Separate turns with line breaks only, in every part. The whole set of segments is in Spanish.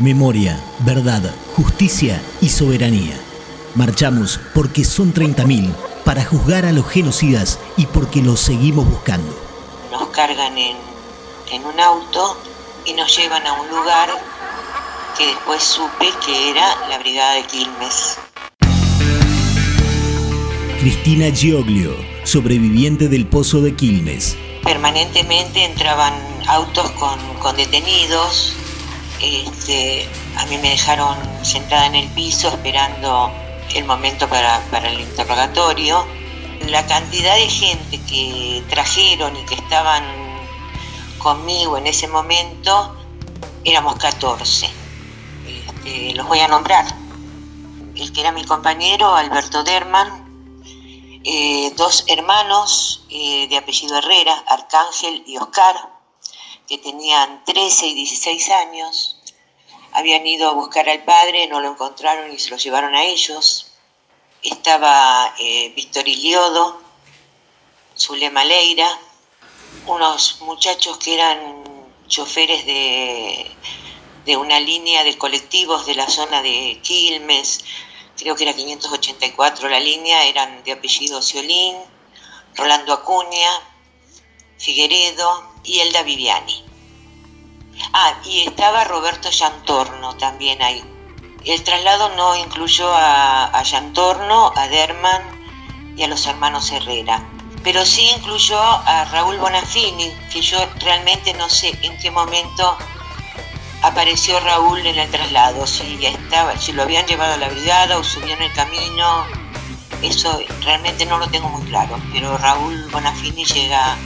Memoria, verdad, justicia y soberanía. Marchamos porque son 30.000 para juzgar a los genocidas y porque los seguimos buscando.
Nos cargan en, en un auto y nos llevan a un lugar que después supe que era la Brigada de Quilmes.
Cristina Gioglio, sobreviviente del Pozo de Quilmes.
Permanentemente entraban autos con, con detenidos. Este, a mí me dejaron sentada en el piso esperando el momento para, el interrogatorio. La cantidad de gente que trajeron y que estaban conmigo en ese momento éramos 14. Este, los voy a nombrar. El que era mi compañero, Alberto Derman, eh, dos hermanos eh, de apellido Herrera, Arcángel y Oscar, que tenían 13 y 16 años. Habían ido a buscar al padre, no lo encontraron y se lo llevaron a ellos. Estaba eh, Víctor Iliodo, Zulema Leira, unos muchachos que eran choferes de, de una línea de colectivos de la zona de Quilmes, creo que era 584 la línea, eran de apellido Ciolín, Rolando Acuña, Figueredo y Elda Viviani. Ah, y estaba Roberto Yantorno también ahí. El traslado no incluyó a, a a Derman y a los hermanos Herrera, pero sí incluyó a Raúl Bonafini, que yo realmente no sé en qué momento apareció Raúl en el traslado, si estaba, si lo habían llevado a la brigada o subió en el camino, eso realmente no lo tengo muy claro, pero Raúl Bonafini llega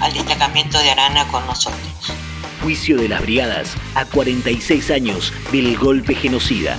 al destacamento de Arana con nosotros.
Juicio de las brigadas a 46 años del golpe genocida.